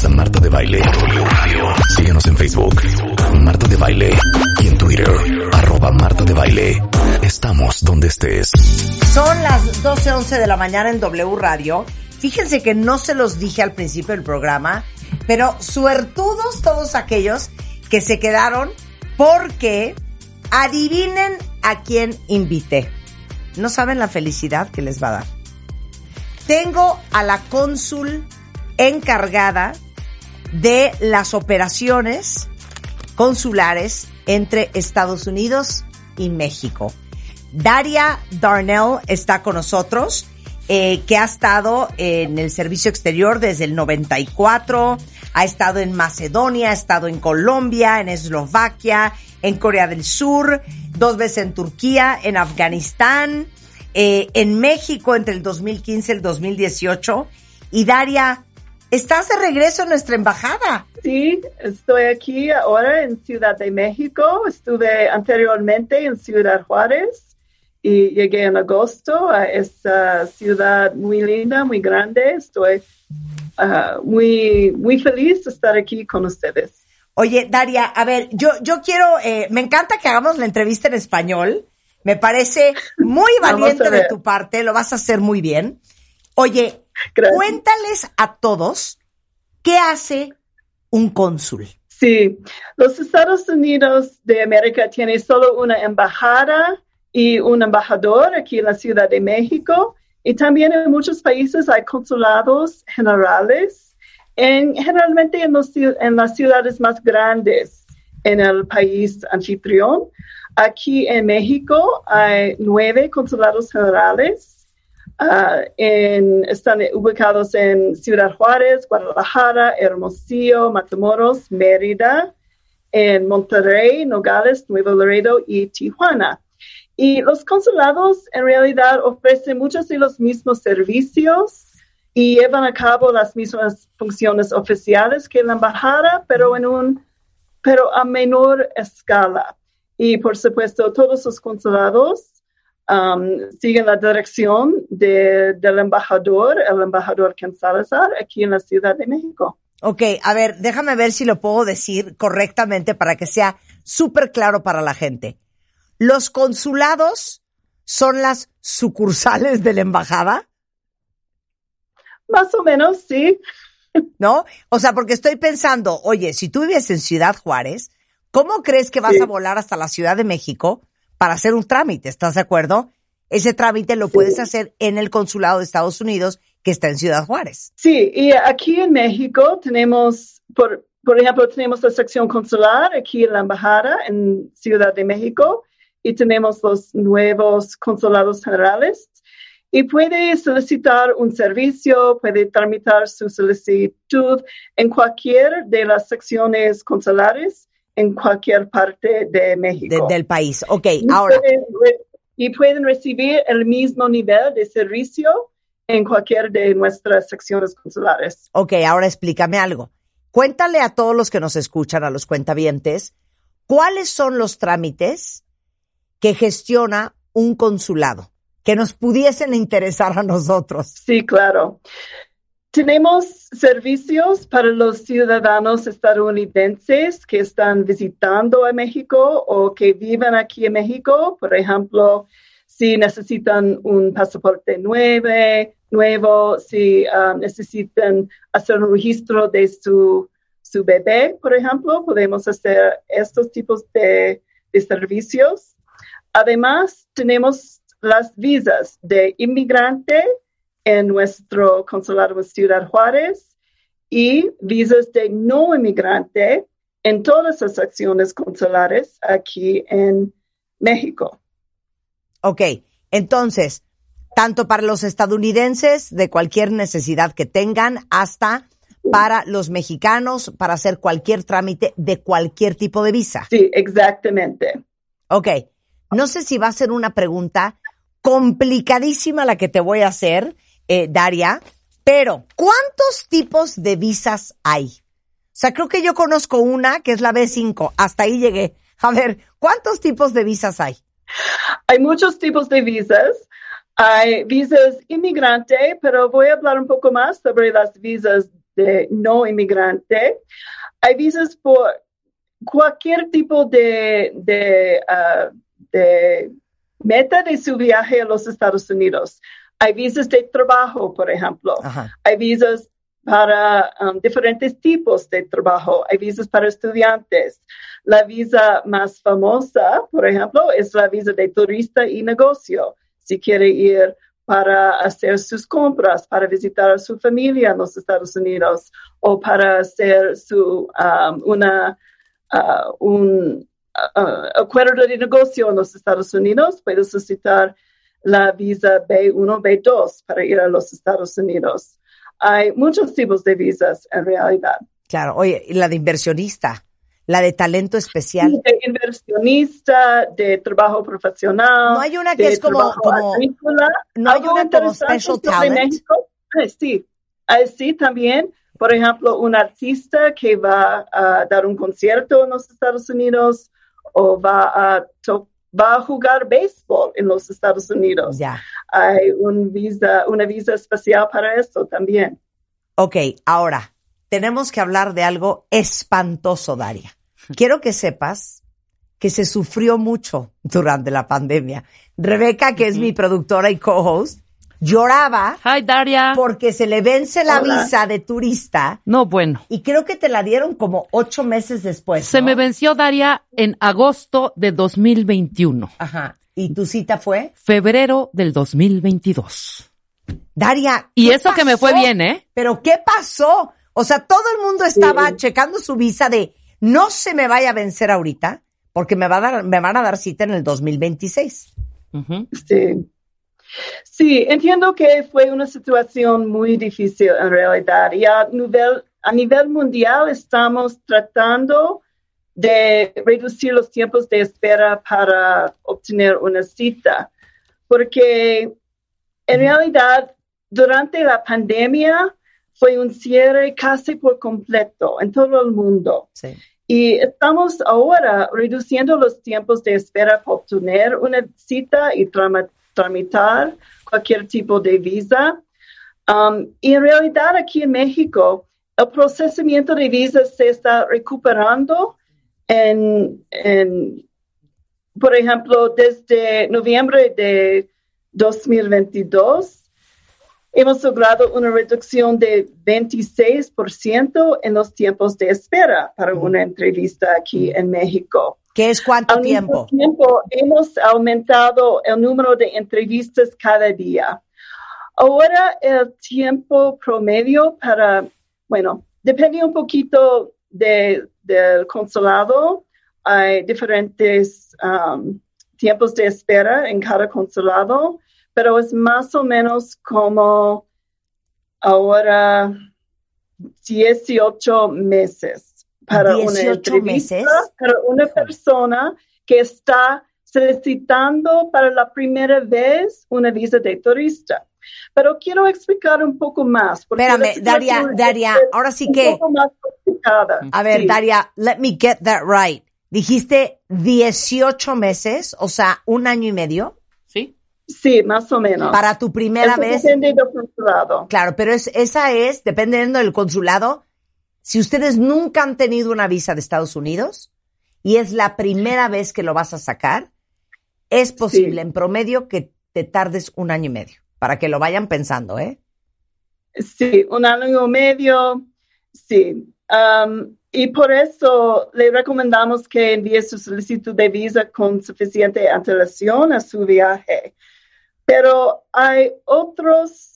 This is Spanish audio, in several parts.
Escuchas Marta de Baile. Síguenos en Facebook, Marta de Baile. Y en Twitter, arroba Marta de Baile. Estamos donde estés. Son las 12.11 de la mañana en W Radio. Fíjense que no se los dije al principio del programa, pero suertudos todos aquellos que se quedaron porque adivinen a quién invité. No saben la felicidad que les va a dar. Tengo a la cónsul encargada de las operaciones consulares entre Estados Unidos y México. Daria Darnell está con nosotros, eh, que ha estado en el servicio exterior desde el 94, ha estado en Macedonia, ha estado en Colombia, en Eslovaquia, en Corea del Sur, dos veces en Turquía, en Afganistán, eh, en México entre el 2015 y el 2018. Y Daria, estás de regreso en nuestra embajada. Sí, estoy aquí ahora en Ciudad de México. Estuve anteriormente en Ciudad Juárez y llegué en agosto a esta ciudad muy linda, muy grande. Estoy uh, muy, muy feliz de estar aquí con ustedes. Oye, Daria, a ver, yo, yo quiero, eh, me encanta que hagamos la entrevista en español. Me parece muy valiente de tu parte, lo vas a hacer muy bien. Oye, Gracias. cuéntales a todos qué hace un cónsul. Sí, los Estados Unidos de América tienen solo una embajada y un embajador aquí en la Ciudad de México. Y también en muchos países hay consulados generales, en, generalmente en, los, en las ciudades más grandes en el país anfitrión. Aquí en México hay nueve consulados generales. Uh, en, están ubicados en Ciudad Juárez, Guadalajara, Hermosillo, Matamoros, Mérida, en Monterrey, Nogales, Nuevo Laredo y Tijuana. Y los consulados en realidad ofrecen muchos de los mismos servicios y llevan a cabo las mismas funciones oficiales que la embajada, pero en un, pero a menor escala. Y por supuesto, todos los consulados um, siguen la dirección de, del embajador, el embajador Ken Salazar, aquí en la Ciudad de México. Ok, a ver, déjame ver si lo puedo decir correctamente para que sea súper claro para la gente. Los consulados son las sucursales de la embajada. Más o menos, sí. ¿No? O sea, porque estoy pensando, oye, si tú vives en Ciudad Juárez, ¿cómo crees que vas Sí. a volar hasta la Ciudad de México para hacer un trámite? ¿Estás de acuerdo? Ese trámite lo puedes hacer en el consulado de Estados Unidos que está en Ciudad Juárez. Sí, y aquí en México tenemos, por, por ejemplo, tenemos la sección consular aquí en la embajada en Ciudad de México y tenemos los nuevos consulados generales. Y puede solicitar un servicio, puede tramitar su solicitud en cualquier de las secciones consulares en cualquier parte de de- México. del país. Ok, Y ahora, pueden y pueden recibir el mismo nivel de servicio en cualquier de nuestras secciones consulares. ok, ahora explícame algo. Cuéntale a todos los que nos escuchan, a los cuentavientes, cuáles son los trámites que gestiona un consulado que nos pudiesen interesar a nosotros. Sí, claro. Tenemos servicios para los ciudadanos estadounidenses que están visitando a México o que viven aquí en México. Por ejemplo, si necesitan un pasaporte nuevo, nuevo si ah, necesitan hacer un registro de su, su bebé, por ejemplo, podemos hacer estos tipos de, de servicios. Además, tenemos las visas de inmigrante en nuestro consulado en Ciudad Juárez y visas de no inmigrante en todas las acciones consulares aquí en México. Ok, entonces, tanto para los estadounidenses de cualquier necesidad que tengan, hasta para los mexicanos, para hacer cualquier trámite de cualquier tipo de visa. Sí, exactamente. Ok, no sé si va a ser una pregunta complicadísima la que te voy a hacer, eh, Daria, pero ¿cuántos tipos de visas hay? O sea, creo que yo conozco una que es la B5, hasta ahí llegué. A ver, ¿cuántos tipos de visas hay? Hay muchos tipos de visas. Hay visas inmigrante, pero voy a hablar un poco más sobre las visas de no inmigrante. Hay visas por cualquier tipo de, uh, de meta de su viaje a los Estados Unidos. Hay visas de trabajo, por ejemplo. Ajá. Hay visas para um, diferentes tipos de trabajo. Hay visas para estudiantes. La visa más famosa, por ejemplo, es la visa de turista y negocio. Si quiere ir para hacer sus compras, para visitar a su familia en los Estados Unidos o para hacer su, um, una, uh, un uh, acuerdo de negocio en los Estados Unidos, puede solicitar la visa B1, B2 para ir a los Estados Unidos. Hay muchos tipos de visas en realidad. Claro, oye, la de inversionista, la de talento especial. De inversionista, de trabajo profesional. No hay una que es como, como no hay una como special talent. México, ah, sí, Ah, sí, también. Por ejemplo, un artista que va a dar un concierto en los Estados Unidos o va a, to- va a jugar béisbol en los Estados Unidos. Ya. Hay un visa, una visa especial para eso también. Ok, ahora, tenemos que hablar de algo espantoso, Daria. Quiero que sepas que se sufrió mucho durante la pandemia. Rebeca, que es mi productora y co-host, lloraba Hi, Daria. porque se le vence la Hola. visa de turista No, bueno. y creo que te la dieron como ocho meses después. Se ¿no? me venció Daria en agosto de 2021. Ajá. ¿Y tu cita fue? Febrero del 2022. Daria. Y ¿qué eso que me fue bien, ¿eh? Pero ¿qué pasó? O sea, todo el mundo estaba Sí. checando su visa de no se me vaya a vencer ahorita porque me va a dar, me van a dar cita en el 2026. Ujú. Sí. Sí, entiendo que fue una situación muy difícil en realidad y a nivel, a nivel mundial estamos tratando de reducir los tiempos de espera para obtener una cita, porque en realidad durante la pandemia fue un cierre casi por completo en todo el mundo. Sí. Y estamos ahora reduciendo los tiempos de espera para obtener una cita y trama- tramitar cualquier tipo de visa. Um, y en realidad aquí en México, el procesamiento de visas se está recuperando en, en, por ejemplo, desde noviembre de 2022 hemos logrado una reducción de 26% en los tiempos de espera para una entrevista aquí en México. ¿Qué es cuánto Al tiempo? mismo tiempo, hemos aumentado el número de entrevistas cada día. Ahora el tiempo promedio para, bueno, depende un poquito de- del consulado. Hay diferentes um, tiempos de espera en cada consulado, pero es más o menos como ahora 18 meses para una 18 entrevista meses. para una persona que está solicitando para la primera vez una visa de turista. Pero quiero explicar un poco más. Espérame, Daria, Daria, ahora sí un que, poco más complicada. a ver, Sí. Daria, let me get that right. Dijiste 18 meses, o sea, un año y medio, ¿Sí? Sí, más o menos. para tu primera Eso vez. Depende del consulado. Claro, pero es, esa es, dependiendo del consulado, si ustedes nunca han tenido una visa de Estados Unidos y es la primera vez que lo vas a sacar, es posible Sí. en promedio que te tardes un año y medio, para que lo vayan pensando, ¿eh? Sí, un año y medio, sí. Um, y por eso le recomendamos que envíe su solicitud de visa con suficiente antelación a su viaje. Pero hay otros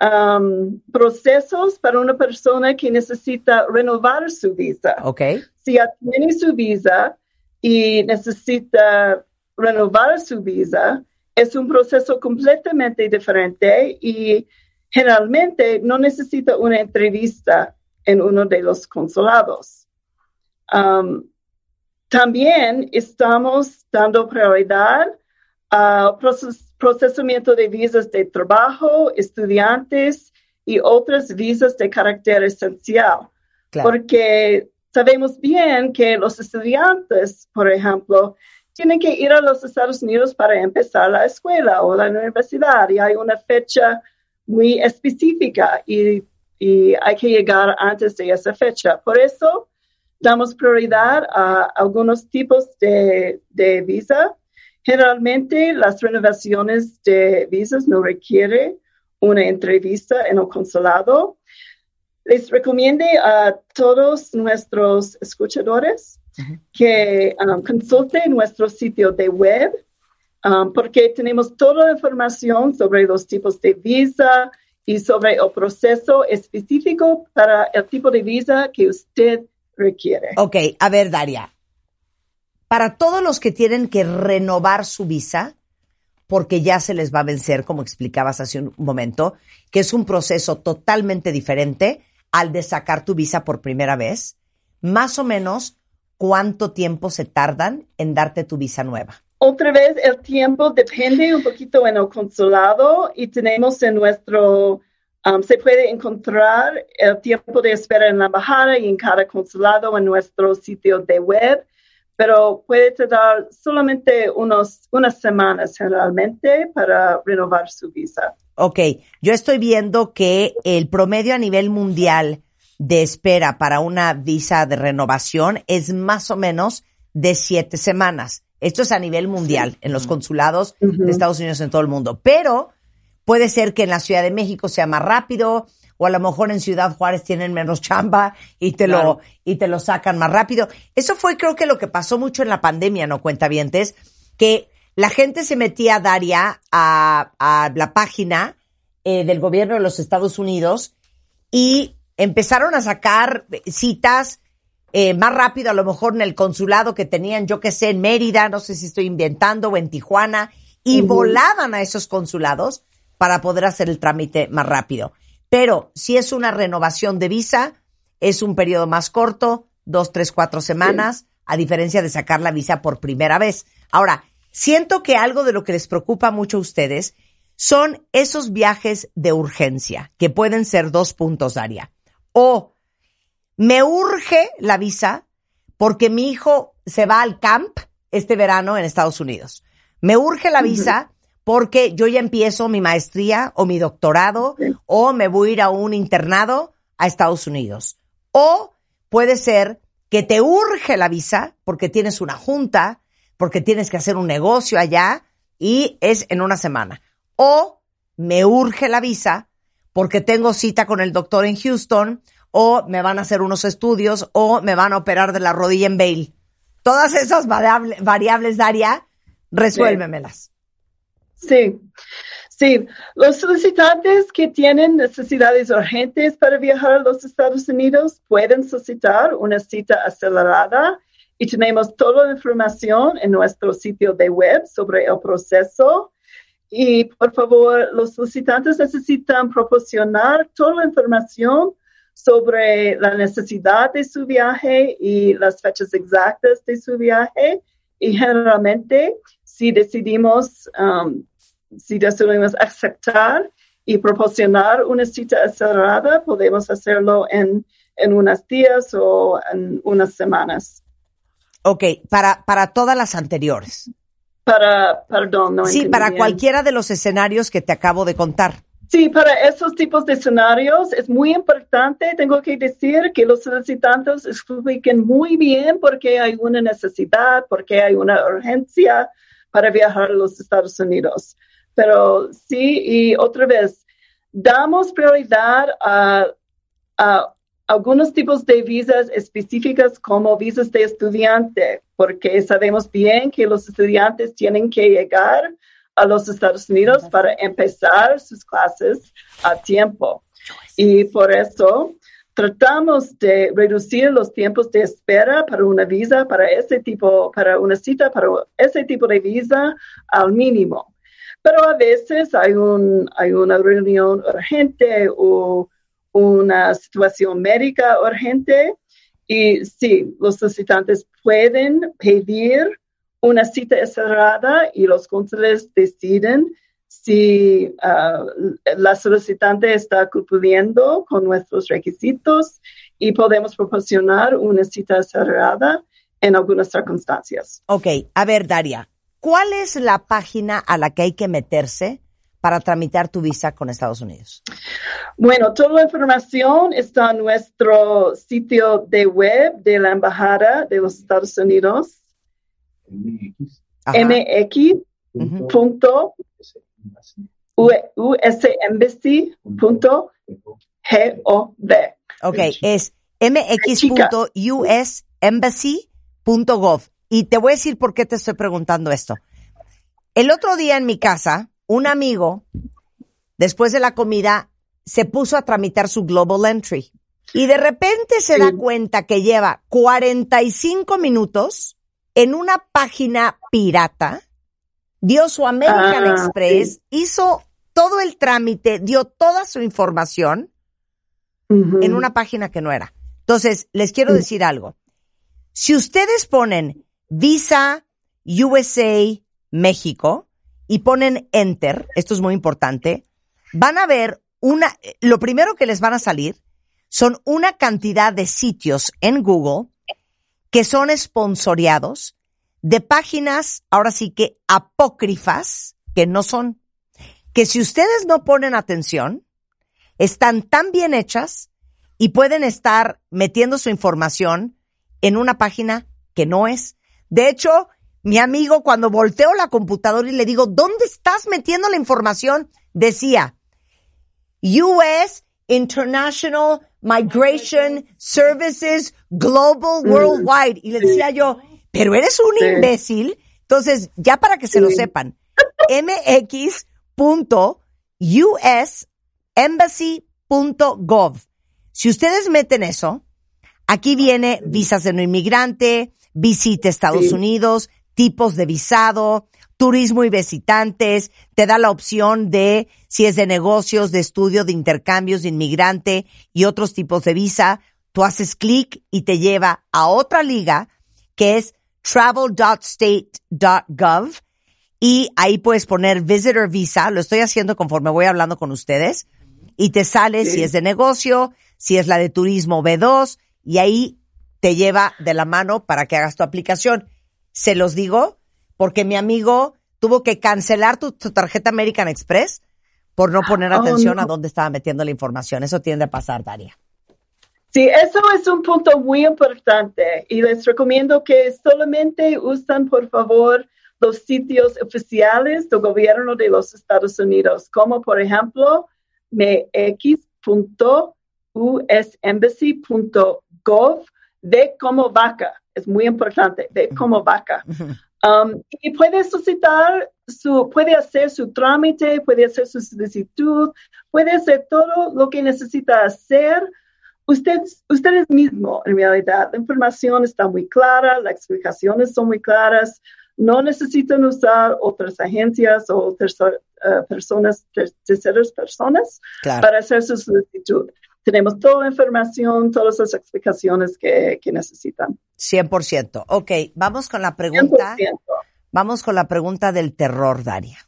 um, procesos para una persona que necesita renovar su visa. ¿Ok? Si ya tiene su visa y necesita renovar su visa, es un proceso completamente diferente y generalmente no necesita una entrevista en uno de los consulados. Um, también estamos dando prioridad proces- procesamiento de visas de trabajo, estudiantes y otras visas de carácter esencial Claro. porque sabemos bien que los estudiantes, por ejemplo, tienen que ir a los Estados Unidos para empezar la escuela o la universidad y hay una fecha muy específica y y hay que llegar antes de esa fecha. Por eso damos prioridad a algunos tipos de, de visa. Generalmente las renovaciones de visas no requieren una entrevista en el consulado. Les recomiendo a todos nuestros escuchadores que um, consulten nuestro sitio de web um, porque tenemos toda la información sobre los tipos de visa y sobre el proceso específico para el tipo de visa que usted requiere. Ok, a ver, Daria. Para todos los que tienen que renovar su visa, porque ya se les va a vencer, como explicabas hace un momento, que es un proceso totalmente diferente al de sacar tu visa por primera vez, más o menos, ¿cuánto tiempo se tardan en darte tu visa nueva? Otra vez, el tiempo depende un poquito en el consulado y tenemos en nuestro, um, se puede encontrar el tiempo de espera en la embajada y en cada consulado en nuestro sitio de web, pero puede tardar solamente unos, unas semanas generalmente para renovar su visa. Ok, yo estoy viendo que el promedio a nivel mundial de espera para una visa de renovación es más o menos de siete semanas. Esto es a nivel mundial, en los consulados de Estados Unidos en todo el mundo. Pero puede ser que en la Ciudad de México sea más rápido, o a lo mejor en Ciudad Juárez tienen menos chamba y te lo, y te lo sacan más rápido. Eso fue creo que lo que pasó mucho en la pandemia, ¿no? Cuentavientes, que la gente se metía, Daria, a, a la página eh, del gobierno de los Estados Unidos y empezaron a sacar citas eh, más rápido, a lo mejor en el consulado que tenían, yo que sé, en Mérida, no sé si estoy inventando, o en Tijuana, y volaban a esos consulados para poder hacer el trámite más rápido. Pero si es una renovación de visa, es un periodo más corto, dos, tres, cuatro semanas, a diferencia de sacar la visa por primera vez. Ahora, siento que algo de lo que les preocupa mucho a ustedes son esos viajes de urgencia, que pueden ser dos puntos, área. O me urge la visa porque mi hijo se va al camp este verano en Estados Unidos. Me urge la visa porque yo ya empiezo mi maestría o mi doctorado o me voy a ir a un internado a Estados Unidos. O puede ser que te urge la visa porque tienes una junta, porque tienes que hacer un negocio allá y es en una semana. O me urge la visa porque tengo cita con el doctor en Houston o me van a hacer unos estudios o me van a operar de la rodilla en Bale. Todas esas variables, Daria, resuélvemelas. Sí. Sí, los solicitantes que tienen necesidades urgentes para viajar a los Estados Unidos pueden solicitar una cita acelerada y tenemos toda la información en nuestro sitio de web sobre el proceso. Y por favor, los solicitantes necesitan proporcionar toda la información sobre la necesidad de su viaje y las fechas exactas de su viaje. Y generalmente, si decidimos, um, si decidimos aceptar y proporcionar una cita acelerada, podemos hacerlo en, en unos días o en unas semanas. Ok, para, para todas las anteriores. Para, perdón, no Sí, para cualquiera de los escenarios que te acabo de contar. Sí, para esos tipos de escenarios es muy importante, tengo que decir, que los solicitantes expliquen muy bien por qué hay una necesidad, por qué hay una urgencia para viajar a los Estados Unidos. Pero sí, y otra vez, damos prioridad a, a algunos tipos de visas específicas como visas de estudiante, porque sabemos bien que los estudiantes tienen que llegar a los Estados Unidos para empezar sus clases a tiempo. Y por eso tratamos de reducir los tiempos de espera para una visa, para ese tipo, para una cita, para ese tipo de visa al mínimo. Pero a veces hay, un, hay una reunión urgente o una situación médica urgente y sí, los solicitantes pueden pedir una cita cerrada y los cónsules deciden si ah, la solicitante está cumpliendo con nuestros requisitos y podemos proporcionar una cita cerrada en algunas circunstancias. Ok, a ver, Daria, ¿cuál es la página a la que hay que meterse para tramitar tu visa con Estados Unidos? Bueno, toda la información está en nuestro sitio de web de la Embajada de los Estados Unidos, mx.usembassy.gov. Ok, es mx.usembassy.gov. Y te voy a decir por qué te estoy preguntando esto. El otro día en mi casa, un amigo, después de la comida, se puso a tramitar su Global Entry. Y de repente se da cuenta que lleva 45 minutos en una página pirata, dio su American Ah, Express, hizo todo el trámite, dio toda su información en una página que no era. Entonces, les quiero decir algo. Si ustedes ponen Visa USA México y ponen Enter, esto es muy importante, van a ver una, lo primero que les van a salir son una cantidad de sitios en Google que son esponsoreados de páginas, ahora sí que apócrifas, que no son, que si ustedes no ponen atención, están tan bien hechas y pueden estar metiendo su información en una página que no es. De hecho, mi amigo, cuando volteo la computadora y le digo, ¿dónde estás metiendo la información? Decía, US International Migration Services Global Worldwide. Y le decía yo, pero eres un imbécil. Entonces, ya para que se lo sepan, mx.usembassy.gov. Si ustedes meten eso, aquí viene visas de no inmigrante, visita Estados Sí. Unidos, tipos de visado, turismo y visitantes, te da la opción de si es de negocios, de estudio, de intercambios, de inmigrante y otros tipos de visa. Tú haces clic y te lleva a otra liga que es travel.state.gov y ahí puedes poner visitor visa. Lo estoy haciendo conforme voy hablando con ustedes y te sale Sí. si es de negocio, si es la de turismo B2 y ahí te lleva de la mano para que hagas tu aplicación. Se los digo porque mi amigo tuvo que cancelar tu, tu tarjeta American Express por no poner Oh, atención no. a dónde estaba metiendo la información. Eso tiende a pasar, Daria. Sí, eso es un punto muy importante y les recomiendo que solamente usen, por favor, los sitios oficiales del gobierno de los Estados Unidos, como por ejemplo mx.usembassy.gov, de como vaca, es muy importante, de como vaca. Um, y puede solicitar su, puede hacer su trámite, puede hacer su solicitud, puede hacer todo lo que necesita hacer. Ustedes, ustedes mismos, en realidad, la información está muy clara, las explicaciones son muy claras, no necesitan usar otras agencias o tercer- eh, personas, ter- terceras personas Claro. para hacer su solicitud. Tenemos toda la información, todas las explicaciones que, que necesitan. 100%. Ok, vamos con la pregunta. 100%. Vamos con la pregunta del terror, Daria.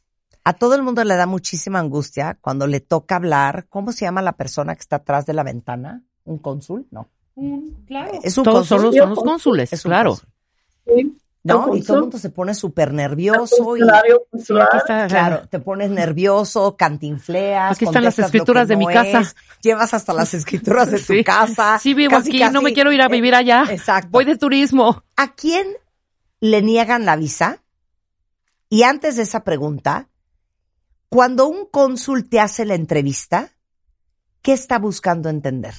A todo el mundo le da muchísima angustia cuando le toca hablar. ¿Cómo se llama la persona que está atrás de la ventana? ¿Un cónsul? No. claro. Es un Todos son cónsul. los, son los cónsules, Es un claro. cónsul. Sí. ¿No? Y todo el mundo se pone súper nervioso y, Sí, aquí está. claro, te pones nervioso, cantinfleas. Aquí están las escrituras de mi no casa. es, llevas hasta las escrituras de tu Sí. casa. Sí, vivo Casi, aquí, no me quiero ir a vivir allá. Exacto. Voy de turismo. ¿A quién le niegan la visa? Y antes de esa pregunta, cuando un cónsul te hace la entrevista, ¿qué está buscando entender?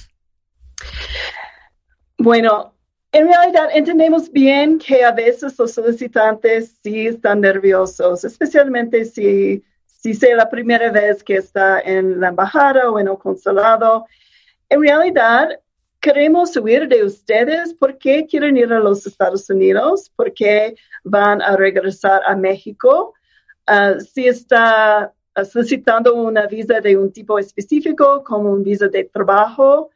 Bueno, en realidad entendemos bien que a veces los solicitantes sí están nerviosos, especialmente si, si sea la primera vez que está en la embajada o en el consulado. En realidad, queremos oír de ustedes. Por qué quieren ir a los Estados Unidos, por qué van a regresar a México, Ah, si está solicitando una visa de un tipo específico, como un visa de trabajo,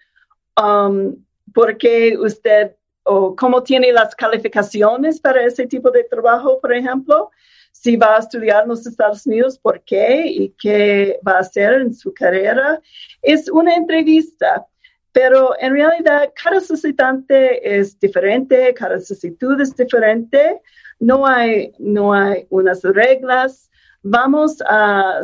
um, por qué usted o cómo tiene las calificaciones para ese tipo de trabajo, por ejemplo. Si va a estudiar en los Estados Unidos, por qué y qué va a hacer en su carrera. Es una entrevista, pero en realidad cada solicitante es diferente, cada solicitud es diferente. No hay, no hay unas reglas. vamos a,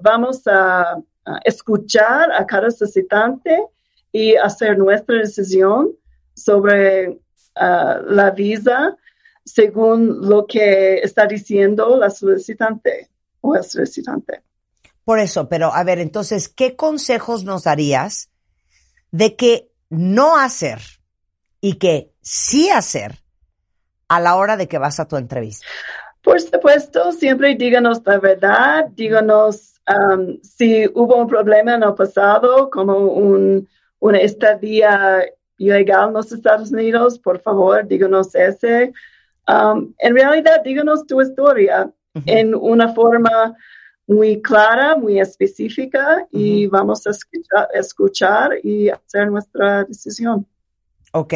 vamos a, a escuchar a cada solicitante y hacer nuestra decisión sobre ah, la visa según lo que está diciendo la solicitante o el solicitante. Por eso, pero a ver, entonces, ¿qué consejos nos darías de qué no hacer y qué sí hacer a la hora de que vas a tu entrevista? Por supuesto, siempre díganos la verdad, díganos um, si hubo un problema en el pasado, como un, una estadía ilegal en los Estados Unidos, por favor, díganos ese. Um, en realidad, díganos tu historia en una forma muy clara, muy específica, y vamos a escuchar, escuchar y hacer nuestra decisión. Ok.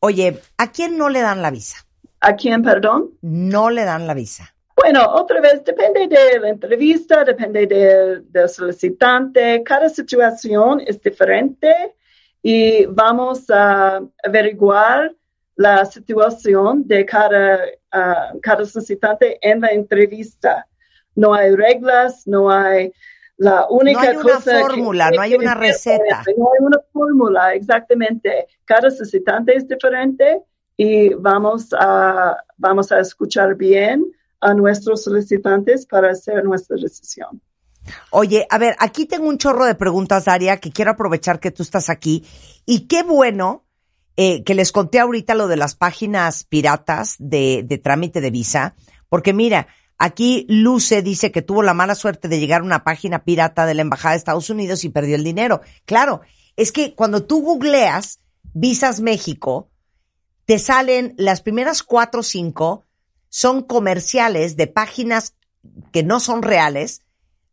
Oye, ¿a quién no le dan la visa? ¿A quién, perdón? No le dan la visa. Bueno, otra vez, depende de la entrevista, depende del del solicitante. Cada situación es diferente y vamos a averiguar la situación de cada, ah, cada solicitante en la entrevista. No hay reglas, no hay la única No hay una cosa que- fórmula, no hay una receta. No hay una fórmula, exactamente. Cada solicitante es diferente y vamos a, vamos a escuchar bien a nuestros solicitantes para hacer nuestra decisión. Oye, a ver, aquí tengo un chorro de preguntas, Daria, que quiero aprovechar que tú estás aquí. Y qué bueno eh, que les conté ahorita lo de las páginas piratas de, de trámite de visa, porque mira, aquí Luce dice que tuvo la mala suerte de llegar a una página pirata de la Embajada de Estados Unidos y perdió el dinero. Claro, es que cuando tú googleas Visas México, te salen las primeras cuatro o cinco son comerciales de páginas que no son reales,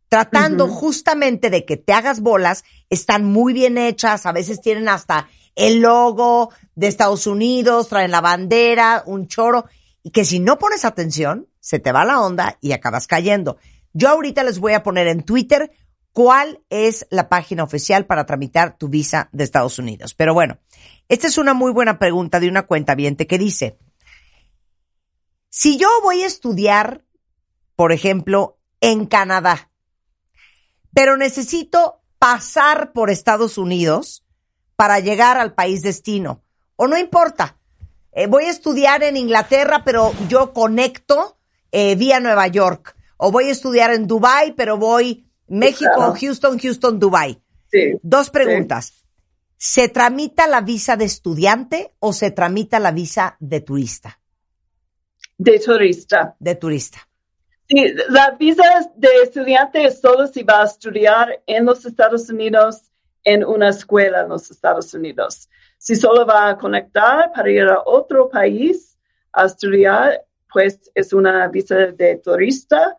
tratando justamente de que te hagas bolas, están muy bien hechas, a veces tienen hasta el logo de Estados Unidos, traen la bandera, un choro, y que si no pones atención, se te va la onda y acabas cayendo. Yo ahorita les voy a poner en Twitter cuál es la página oficial para tramitar tu visa de Estados Unidos. Pero bueno, esta es una muy buena pregunta de una cuenta que dice, si yo voy a estudiar, por ejemplo, en Canadá, pero necesito pasar por Estados Unidos para llegar al país destino, o no importa, eh, voy a estudiar en Inglaterra, pero yo conecto eh, vía Nueva York, o voy a estudiar en Dubai, pero voy México, Claro. Houston, Houston, Dubai. Sí. Dos preguntas. ¿Se tramita la visa de estudiante o se tramita la visa de turista? De turista. De turista. Sí, la visa de estudiante es solo si va a estudiar en los Estados Unidos en una escuela en los Estados Unidos. Si solo va a conectar para ir a otro país a estudiar, pues es una visa de turista.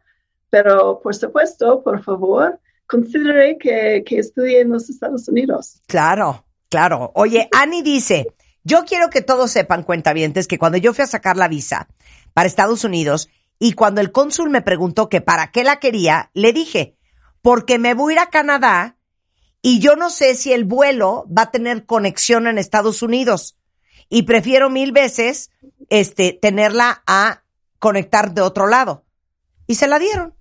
Pero, por supuesto, por favor, considere que, que estudie en los Estados Unidos. Claro, claro. Oye, Ani dice, yo quiero que todos sepan, cuentavientes, que cuando yo fui a sacar la visa para Estados Unidos y cuando el cónsul me preguntó que para qué la quería, le dije, porque me voy a ir a Canadá y yo no sé si el vuelo va a tener conexión en Estados Unidos y prefiero mil veces este tenerla a conectar de otro lado. Y se la dieron.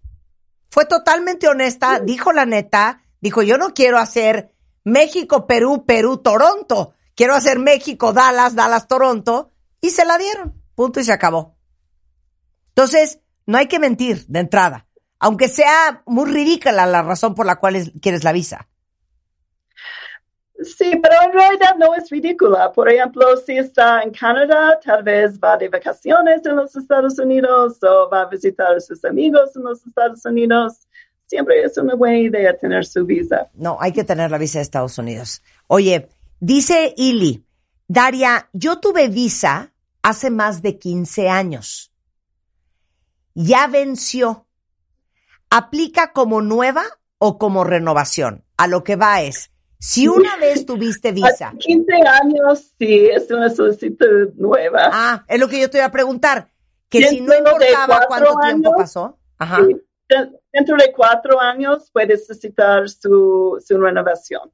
Fue totalmente honesta, dijo la neta, dijo, yo no quiero hacer México, Perú, Perú, Toronto. Quiero hacer México, Dallas, Dallas, Toronto. Y se la dieron. Punto y se acabó. Entonces, no hay que mentir de entrada. Aunque sea muy ridícula la razón por la cual es- quieres la visa. Sí, pero en realidad no es ridícula. Por ejemplo, si está en Canadá, tal vez va de vacaciones en los Estados Unidos o va a visitar a sus amigos en los Estados Unidos. Siempre es una buena idea tener su visa. No, hay que tener la visa de Estados Unidos. Oye, dice Ili, Daria, yo tuve visa hace más de 15 años. Ya venció. ¿Aplica como nueva o como renovación? A lo que va es, si una vez tuviste visa, A 15 años, sí, es una solicitud nueva. ah, es lo que yo te iba a preguntar, que si no Dentro importaba cuánto tiempo pasó. Ajá. Sí. Dentro de cuatro años puedes necesitar su, su renovación.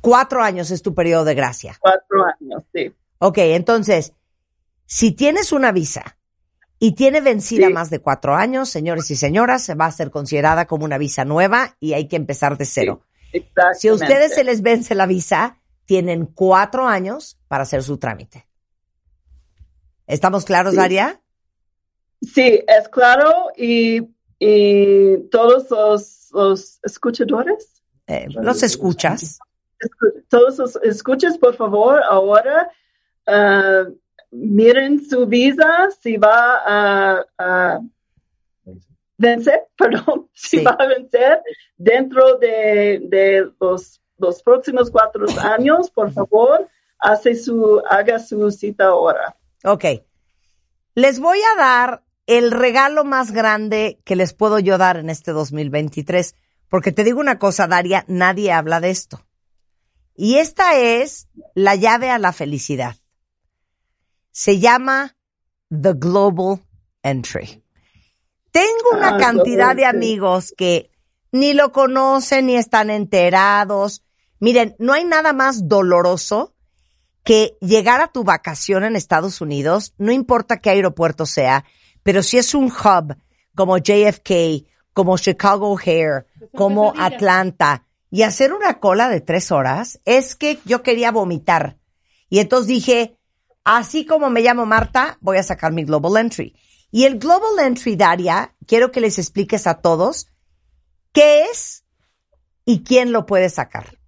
Cuatro años es tu periodo de gracia. Cuatro años, sí. Ok, entonces, si tienes una visa y tiene vencida Sí. más de cuatro años, señores y señoras, se va a ser considerada como una visa nueva y hay que empezar de cero. Si a ustedes se les vence la visa, tienen cuatro años para hacer su trámite. ¿Estamos claros, Sí. Daria? Sí, es claro y, y todos los, los escuchadores, Eh, ¿Los escuchas? escu- todos los escuchas, por favor, ahora ah, miren su visa si va a, a vencer, perdón, si va a vencer dentro de, de los, los próximos cuatro años, por favor, hace su, haga su cita ahora. Ok. Les voy a dar el regalo más grande que les puedo yo dar en este 2023. Porque te digo una cosa, Daria, nadie habla de esto. Y esta es la llave a la felicidad. Se llama The Global Entry. Tengo una Ah, cantidad de amigos que ni lo conocen ni están enterados. Miren, no hay nada más doloroso que llegar a tu vacación en Estados Unidos, no importa qué aeropuerto sea, pero si es un hub como JFK, como Chicago O'Hare, como Atlanta, y hacer una cola de tres horas, es que yo quería vomitar. Y entonces dije, así como me llamo Marta, voy a sacar mi Global Entry. Y el Global Entry, Daria, quiero que les expliques a todos qué es y quién lo puede sacar.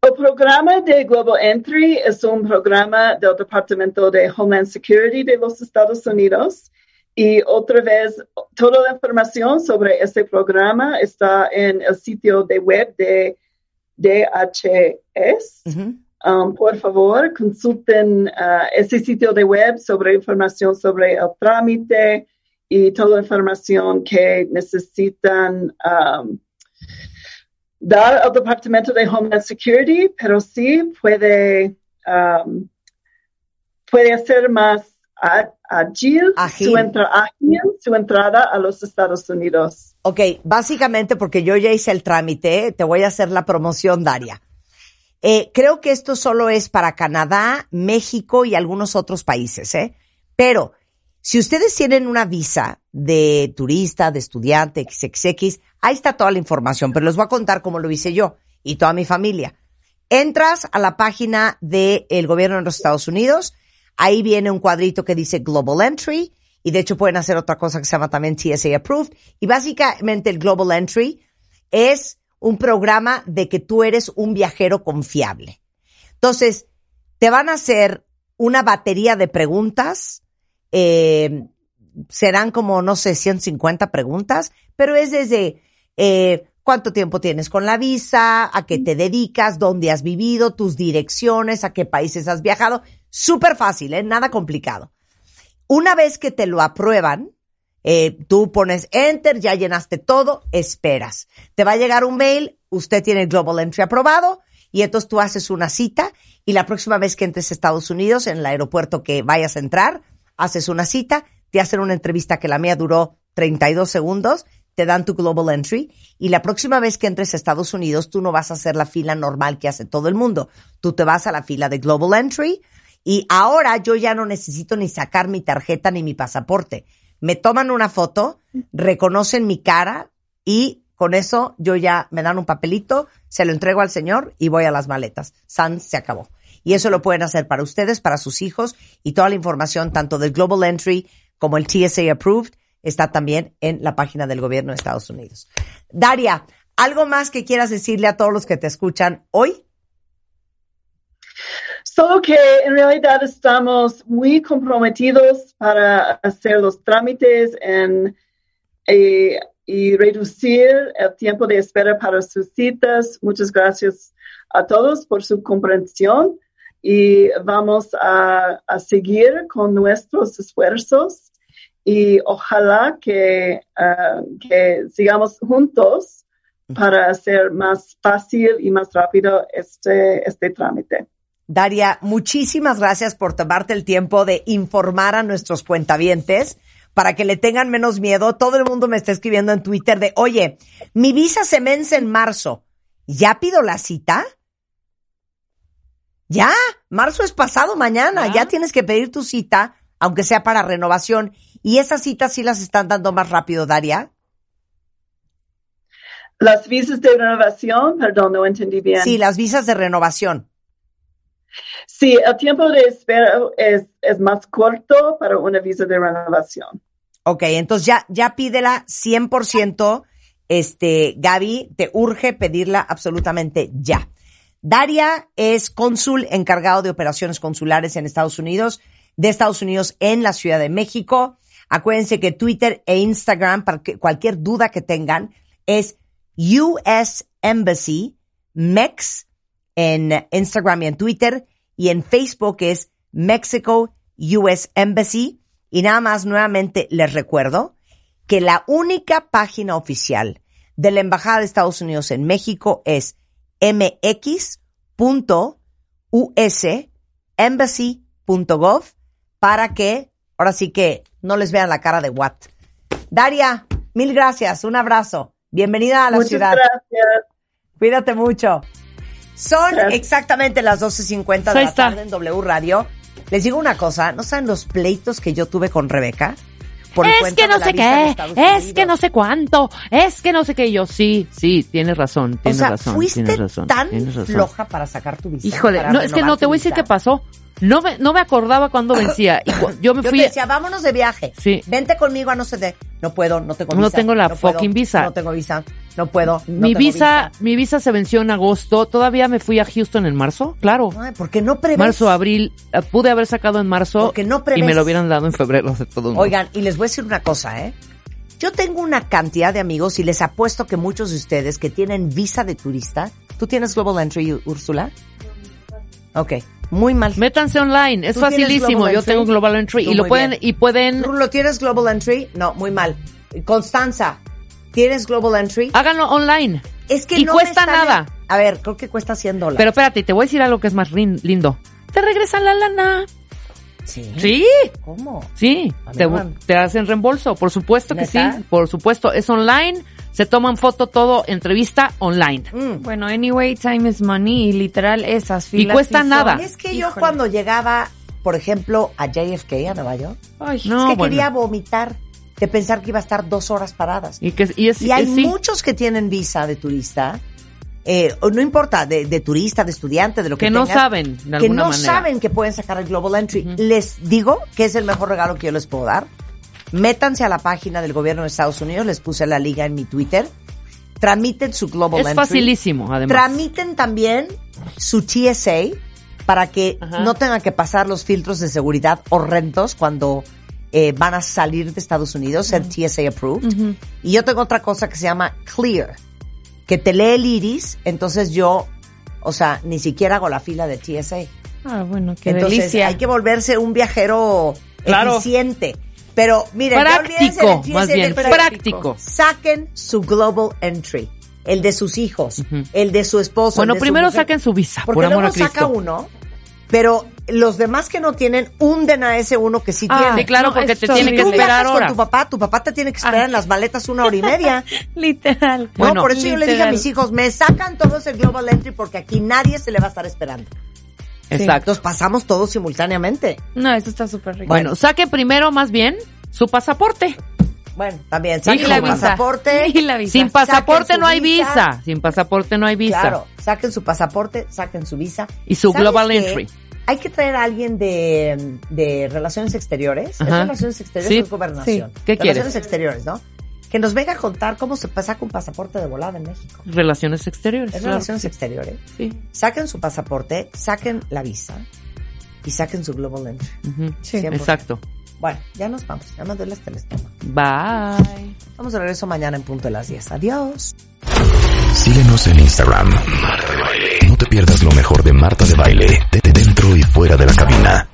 El programa de Global Entry es un programa del Departamento de Homeland Security de los Estados Unidos. Y otra vez, toda la información sobre este programa está en el sitio de web de DHS. Um, por favor, consulten uh, ese sitio de web sobre información sobre el trámite y toda la información que necesitan um, dar al Departamento de Homeland Security, pero sí puede, um, puede hacer más a- ágil, Ágil. Su, entra- su entrada a los Estados Unidos. Ok, básicamente porque yo ya hice el trámite, te voy a hacer la promoción, Daria. Eh, creo que esto solo es para Canadá, México y algunos otros países, ¿eh? Pero si ustedes tienen una visa de turista, de estudiante, XXX, ahí está toda la información, pero les voy a contar cómo lo hice yo y toda mi familia. Entras a la página del gobierno de los Estados Unidos, ahí viene un cuadrito que dice Global Entry, y de hecho pueden hacer otra cosa que se llama también TSA Approved, y básicamente el Global Entry es un programa de que tú eres un viajero confiable. Entonces, te van a hacer una batería de preguntas, eh, serán como, no sé, 150 preguntas, pero es desde eh, cuánto tiempo tienes con la visa, a qué te dedicas, dónde has vivido, tus direcciones, a qué países has viajado. Súper fácil, ¿eh? Nada complicado. Una vez que te lo aprueban, eh, tú pones enter, ya llenaste todo, esperas. Te va a llegar un mail, usted tiene el Global Entry aprobado y entonces tú haces una cita y la próxima vez que entres a Estados Unidos, en el aeropuerto que vayas a entrar, haces una cita, te hacen una entrevista que la mía duró 32 segundos, te dan tu Global Entry y la próxima vez que entres a Estados Unidos, tú no vas a hacer la fila normal que hace todo el mundo. Tú te vas a la fila de Global Entry y ahora yo ya no necesito ni sacar mi tarjeta ni mi pasaporte. Me toman una foto, reconocen mi cara y con eso yo ya me dan un papelito, se lo entrego al señor y voy a las maletas. San se acabó. Y eso lo pueden hacer para ustedes, para sus hijos y toda la información tanto del Global Entry como el TSA Approved está también en la página del gobierno de Estados Unidos. Daria, ¿algo más que quieras decirle a todos los que te escuchan hoy? Solo que en realidad estamos muy comprometidos para hacer los trámites en, eh, y reducir el tiempo de espera para sus citas. Muchas gracias a todos por su comprensión y vamos a, a seguir con nuestros esfuerzos y ojalá que, ah, que sigamos juntos para hacer más fácil y más rápido este, este trámite. Daria, muchísimas gracias por tomarte el tiempo de informar a nuestros cuentavientes para que le tengan menos miedo. Todo el mundo me está escribiendo en Twitter de, oye, mi visa se vence en marzo. ¿Ya pido la cita? Ya, marzo es pasado mañana. Ya tienes que pedir tu cita aunque sea para renovación. ¿Y esas citas sí las están dando más rápido, Daria? Las visas de renovación, perdón, no entendí bien. Sí, las visas de renovación. Sí, el tiempo de espera es, es más corto para una visa de renovación. Ok, entonces ya, ya pídela 100%. Este, Gaby, te urge pedirla absolutamente ya. Daria es cónsul encargado de operaciones consulares en Estados Unidos, de Estados Unidos en la Ciudad de México. Acuérdense que Twitter e Instagram, para cualquier duda que tengan, es US Embassy Mex en Instagram y en Twitter y en Facebook es Mexico US Embassy. Y nada más nuevamente les recuerdo que la única página oficial de la Embajada de Estados Unidos en México es mx.usembassy.gov para que ahora sí que no les vean la cara de what. Daria, mil gracias, un abrazo. Bienvenida a la Muchas ciudad. gracias. Cuídate mucho. Son exactamente las 12.50 de la está. tarde en W Radio. Les digo una cosa, ¿no saben los pleitos que yo tuve con Rebeca? Por el Es cuento que no sé qué, es Unidos? que no sé cuánto, es que no sé qué. Y Yo sí, sí, tienes razón, O tienes sea, razón, fuiste tienes razón, tan tienes razón. floja para sacar tu visa. Híjole, no, es que no, te voy a decir qué pasó. No me, no me acordaba cuándo vencía. Y cu- yo me Yo fui. te decía, vámonos de viaje. Sí. Vente conmigo a no sé de. No puedo, no tengo visa. No tengo la fucking visa. No tengo visa. No puedo. no mi visa, mi visa se venció en agosto. Todavía me fui a Houston en marzo, claro. Ay, ¿por qué no prevés? Marzo, abril, eh, pude haber sacado en marzo Porque no y prevés. me lo hubieran dado en febrero de todo. Oigan, y les voy a decir una cosa, ¿eh? Yo tengo una cantidad de amigos y les apuesto que muchos de ustedes que tienen visa de turista, ¿tú tienes Global Entry, Úrsula? Ok, muy mal. Métanse online, es ¿Tú tienes facilísimo. Yo tengo Global Entry Tú y lo pueden bien. y pueden ¿Rulo, tienes Global Entry? No, muy mal. Constanza, ¿tienes Global Entry? háganlo online. es que y no cuesta están- nada. A ver, creo que cuesta 100 dólares. Pero espérate, te voy a decir algo que es más lindo. Te regresan la lana. sí. Sí, ¿Cómo? sí. Te, hacen reembolso, por supuesto que ¿Neta? sí. Por supuesto, es online. Se toman foto todo, entrevista online. Mm. Bueno, anyway, time is money y literal esas Y filas. cuesta sí nada. Es que yo cuando llegaba, por ejemplo, a JFK, a Nueva York, Ay, No, es que bueno. quería vomitar de pensar que iba a estar dos horas paradas. Y que y es, Y hay es- sí. muchos que tienen visa de turista, eh, no importa, de, de turista, de estudiante, de lo que, que no saben de que no manera. saben que pueden sacar el Global Entry. Les digo que es el mejor regalo que yo les puedo dar. Métanse a la página del gobierno de Estados Unidos, les puse la liga en mi Twitter. Tramiten su Global Es Entry. facilísimo, además. Tramiten también su TSA para que Ajá. no tengan que pasar los filtros de seguridad horrendos cuando eh, van a salir de Estados Unidos, ser TSA approved. Y yo tengo otra cosa que se llama Clear, que te lee el iris, entonces yo, o sea, ni siquiera hago la fila de TSA. Ah, bueno, qué entonces delicia. hay que volverse un viajero Claro. eficiente. Pero miren, práctico, del más bien, del práctico. Saquen su Global Entry, el de sus hijos, el de su esposo. Bueno, el de su primero mujer. saquen su visa, Porque por amor luego a Cristo. saca uno, pero los demás que no tienen, hunden a ese uno que sí Ah, tiene. Sí, claro, No, porque te tiene que esperar viajas con horas. tu papá, tu papá te tiene que esperar Ah. en las maletas una hora y media. Literal. No, Bueno, por eso yo le dije a mis hijos, me sacan todos el Global Entry porque aquí nadie se le va a estar esperando. Exacto. Entonces pasamos todos simultáneamente. No, eso está súper rico. Bueno, saque primero más bien su pasaporte. Bueno, también, Y saquen la su visa. pasaporte. Y la visa. Sin pasaporte no hay visa. visa. Sin pasaporte no hay visa. Claro, saquen su pasaporte, saquen su visa. Y su ¿Sabes Global qué? Entry. Hay que traer a alguien de, de Relaciones Exteriores. ¿Es. Relaciones Exteriores Sí. o es Gobernación? Sí. ¿Qué Relaciones quieres? Exteriores, ¿no? Que nos venga a contar cómo se saca un pasaporte de volada en México. Relaciones exteriores. Es claro. Relaciones Exteriores. Sí. Saquen su pasaporte, saquen la visa y saquen su Global Entry. Sí. 100%. Exacto. Bueno, ya nos vamos. Ya me duele hasta el estómago. Bye. Vamos de regreso mañana en punto de las 10. Adiós. Síguenos en Instagram. Marta de Baile. No te pierdas lo mejor de Marta de Baile, de y fuera de la cabina.